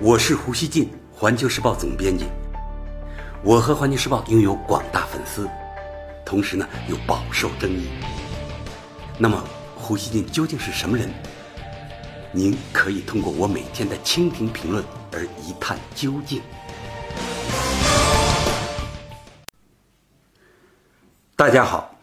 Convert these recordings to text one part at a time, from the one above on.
我是胡锡进，环球时报总编辑。我和环球时报拥有广大粉丝，同时呢又饱受争议。那么，胡锡进究竟是什么人？您可以通过我每天的蜻蜓评论而一探究竟。大家好，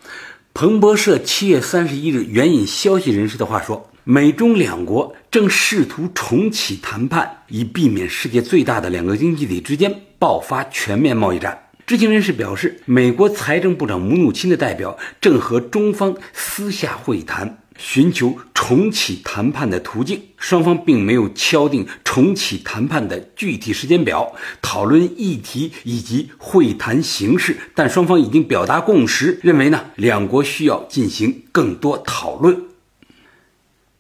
彭博社七月三十一日援引消息人士的话说，美中两国正试图重启谈判，以避免世界最大的两个经济体之间爆发全面贸易战。知情人士表示，美国财政部长姆努钦的代表正和中方私下会谈。寻求重启谈判的途径，双方并没有敲定重启谈判的具体时间表、讨论议题以及会谈形式，但双方已经表达共识，认为呢两国需要进行更多讨论。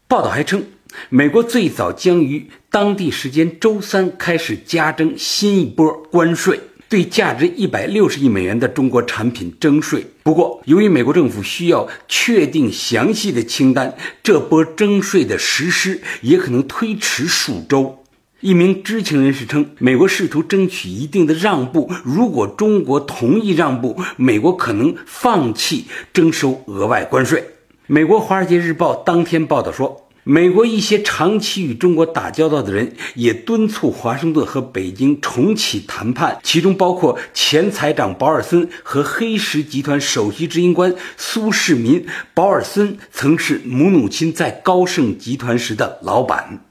报道还称，美国最早将于当地时间周三开始加征新一波关税。对价值一百六十亿美元的中国产品征税。不过，由于美国政府需要确定详细的清单，这波征税的实施也可能推迟数周。一名知情人士称，美国试图争取一定的让步，如果中国同意让步，美国可能放弃征收额外关税。美国《华尔街日报》当天报道说。美国一些长期与中国打交道的人也敦促华盛顿和北京重启谈判，其中包括前财长保尔森和黑石集团首席执行官苏世民。保尔森曾是母努钦在高盛集团时的老板。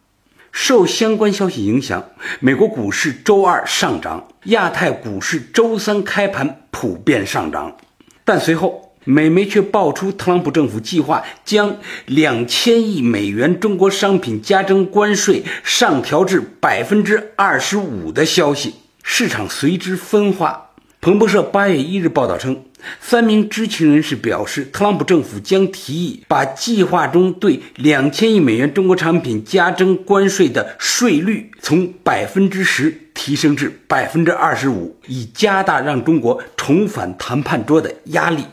受相关消息影响，美国股市周二上涨，亚太股市周三开盘普遍上涨，但随后。美媒却爆出特朗普政府计划将两千亿美元中国商品加征关税上调至百分之二十五的消息，市场随之分化。彭博社八月一日报道称，三名知情人士表示，特朗普政府将提议把计划中对两千亿美元中国产品加征关税的税率从百分之十提升至百分之二十五，以加大让中国重返谈判桌的压力。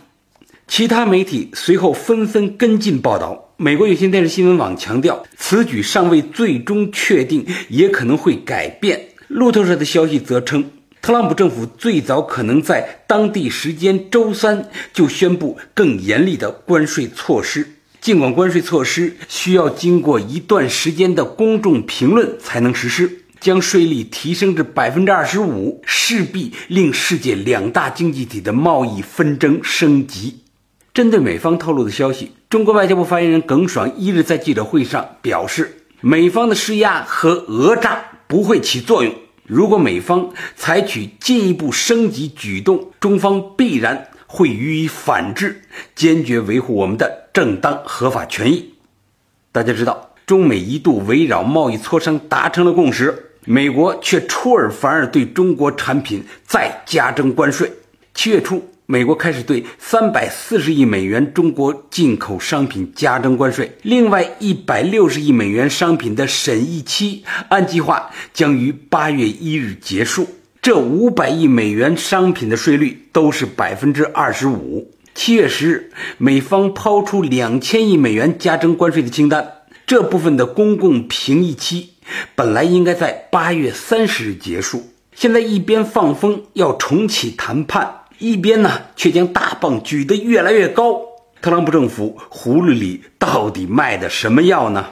其他媒体随后纷纷跟进报道。美国有线电视新闻网强调，此举尚未最终确定，也可能会改变。路透社的消息则称，特朗普政府最早可能在当地时间周三就宣布更严厉的关税措施。尽管关税措施需要经过一段时间的公众评论才能实施，将税率提升至百分之二十五，势必令世界两大经济体的贸易纷争升级。针对美方透露的消息，中国外交部发言人耿爽一日在记者会上表示，美方的施压和讹诈不会起作用。如果美方采取进一步升级举动，中方必然会予以反制，坚决维护我们的正当合法权益。大家知道，中美一度围绕贸易磋商达成了共识，美国却出尔反尔对中国产品再加征关税。七月初。美国开始对三百四十亿美元中国进口商品加征关税，另外一百六十亿美元商品的审议期按计划将于八月一日结束。这五百亿美元商品的税率都是百分之二十五。七月十日，美方抛出两千亿美元加征关税的清单，这部分的公共评议期本来应该在八月三十日结束，现在一边放风要重启谈判。一边呢，却将大棒举得越来越高。特朗普政府葫芦里到底卖的什么药呢？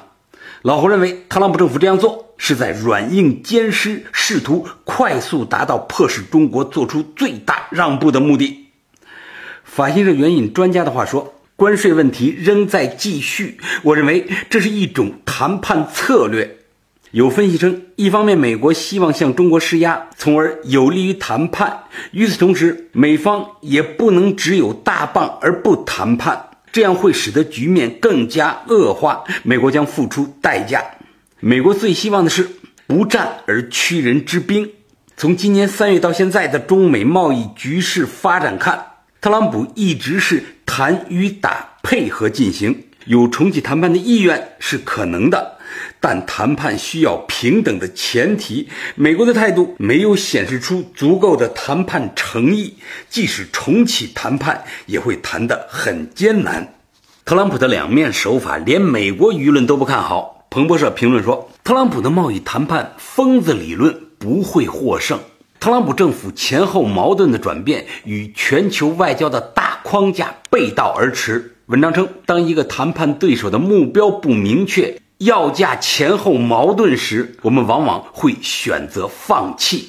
老胡认为，特朗普政府这样做是在软硬兼施，试图快速达到迫使中国做出最大让步的目的。法新社援引专家的话说，关税问题仍在继续。我认为这是一种谈判策略。有分析称，一方面美国希望向中国施压，从而有利于谈判；与此同时，美方也不能只有大棒而不谈判，这样会使得局面更加恶化，美国将付出代价。美国最希望的是不战而屈人之兵。从今年三月到现在的中美贸易局势发展看，特朗普一直是谈与打配合进行，有重启谈判的意愿是可能的。但谈判需要平等的前提，美国的态度没有显示出足够的谈判诚意，即使重启谈判，也会谈得很艰难。特朗普的两面手法，连美国舆论都不看好。彭博社评论说。特朗普的贸易谈判疯子理论不会获胜。特朗普政府前后矛盾的转变与全球外交的大框架背道而驰。文章称，当一个谈判对手的目标不明确，要价前后矛盾时，我们往往会选择放弃。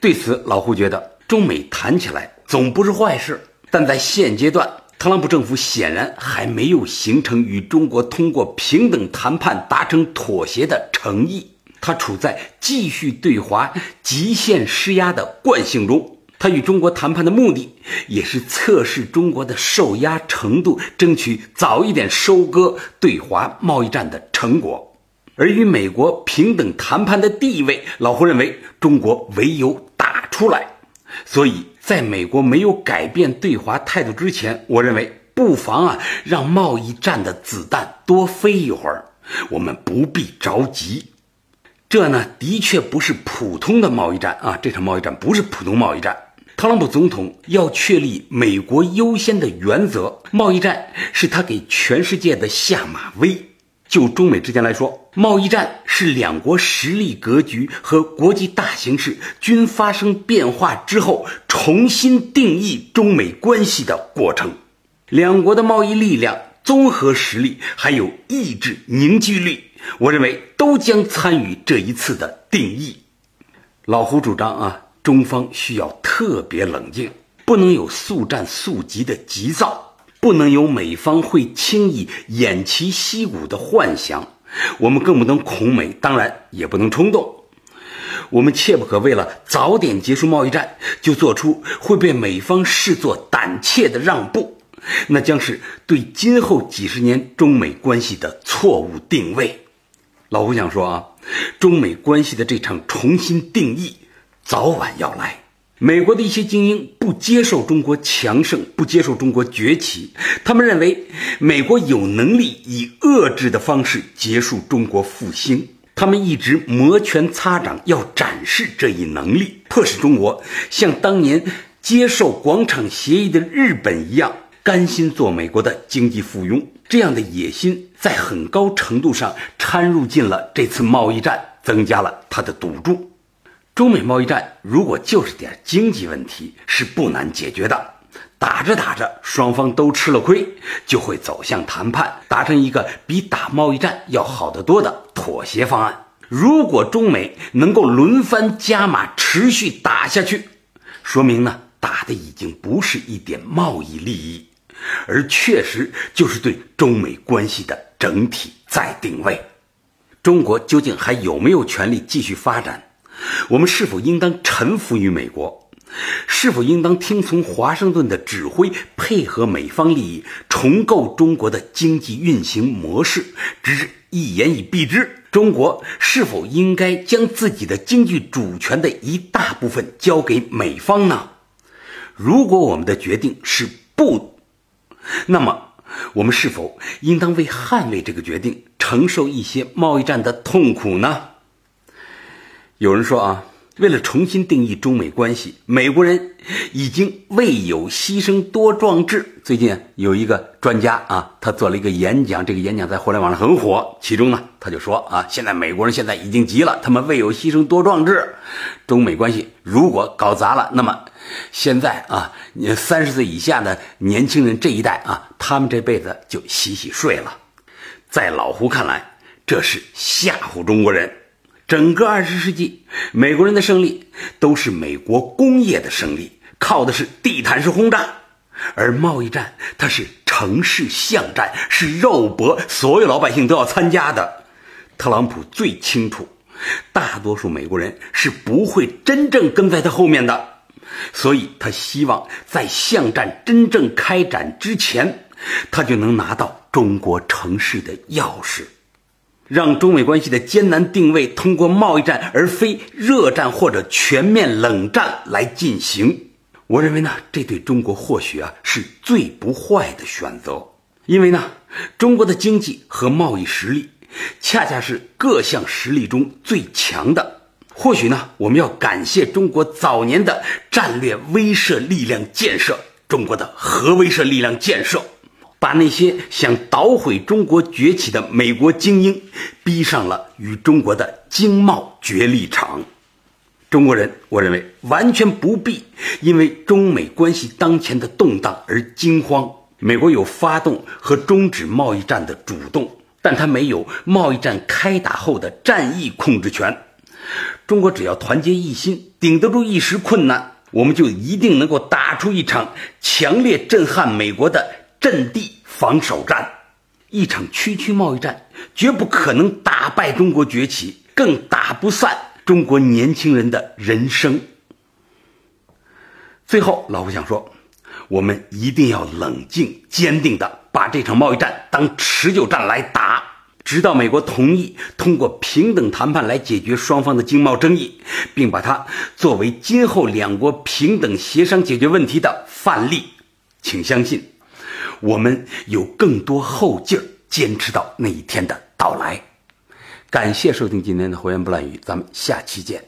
对此，老胡觉得，中美谈起来总不是坏事，但在现阶段，特朗普政府显然还没有形成与中国通过平等谈判达成妥协的诚意。他处在继续对华极限施压的惯性中，他与中国谈判的目的也是测试中国的受压程度，争取早一点收割对华贸易战的成果。而与美国平等谈判的地位，老胡认为中国唯有打出来。所以，在美国没有改变对华态度之前，我认为不妨啊，让贸易战的子弹多飞一会儿，我们不必着急。这呢，的确不是普通的贸易战啊！这场贸易战不是普通贸易战。特朗普总统要确立美国优先的原则，贸易战是他给全世界的下马威。就中美之间来说，贸易战是两国实力格局和国际大形势均发生变化之后，重新定义中美关系的过程。两国的贸易力量、综合实力还有意志凝聚力。我认为都将参与这一次的定义。老胡主张啊，中方需要特别冷静，不能有速战速决的急躁，不能有美方会轻易偃旗息鼓的幻想。我们更不能恐美，当然也不能冲动。我们切不可为了早点结束贸易战，就做出会被美方视作胆怯的让步，那将是对今后几十年中美关系的错误定位。老胡想说啊，中美关系的这场重新定义早晚要来。美国的一些精英不接受中国强盛，不接受中国崛起，他们认为美国有能力以遏制的方式结束中国复兴。他们一直摩拳擦掌，要展示这一能力，迫使中国像当年接受广场协议的日本一样。甘心做美国的经济附庸，这样的野心在很高程度上掺入进了这次贸易战，增加了它的赌注。中美贸易战如果就是点经济问题，是不难解决的。打着打着，双方都吃了亏，就会走向谈判，达成一个比打贸易战要好得多的妥协方案。如果中美能够轮番加码，持续打下去，说明呢，打的已经不是一点贸易利益。而确实就是对中美关系的整体再定位，中国究竟还有没有权利继续发展？我们是否应当臣服于美国？是否应当听从华盛顿的指挥，配合美方利益，重构中国的经济运行模式？只是一言以蔽之，中国是否应该将自己的经济主权的一大部分交给美方呢？如果我们的决定是不。那么，我们是否应当为捍卫这个决定承受一些贸易战的痛苦呢？有人说啊，为了重新定义中美关系，美国人已经未有牺牲多壮志。最近有一个专家啊，他做了一个演讲，这个演讲在互联网上很火。其中呢，他就说啊，现在美国人现在已经急了，他们未有牺牲多壮志，中美关系如果搞砸了，那么。现在啊，你三十岁以下的年轻人这一代啊，他们这辈子就洗洗睡了。在老胡看来，这是吓唬中国人。整个二十世纪，美国人的胜利都是美国工业的胜利，靠的是地毯式轰炸；而贸易战，它是城市巷战，是肉搏，所有老百姓都要参加的。特朗普最清楚，大多数美国人是不会真正跟在他后面的。所以他希望在巷战真正开展之前，他就能拿到中国城市的钥匙，让中美关系的艰难定位通过贸易战而非热战或者全面冷战来进行。我认为呢，这对中国或许啊是最不坏的选择，因为呢，中国的经济和贸易实力恰恰是各项实力中最强的。或许呢，我们要感谢中国早年的战略威慑力量建设，中国的核威慑力量建设。把那些想捣毁中国崛起的美国精英逼上了与中国的经贸角力场。中国人，我认为完全不必因为中美关系当前的动荡而惊慌。美国有发动和终止贸易战的主动，但它没有贸易战开打后的战役控制权。中国只要团结一心，顶得住一时困难，我们就一定能够打出一场强烈震撼美国的阵地防守战。一场区区贸易战绝不可能打败中国崛起，更打不散。中国年轻人的人生。最后，老夫想说，我们一定要冷静、坚定的把这场贸易战当持久战来打，直到美国同意通过平等谈判来解决双方的经贸争议，并把它作为今后两国平等协商解决问题的范例。请相信，我们有更多后劲儿，坚持到那一天的到来。感谢收听今天的胡言不乱语，咱们下期见。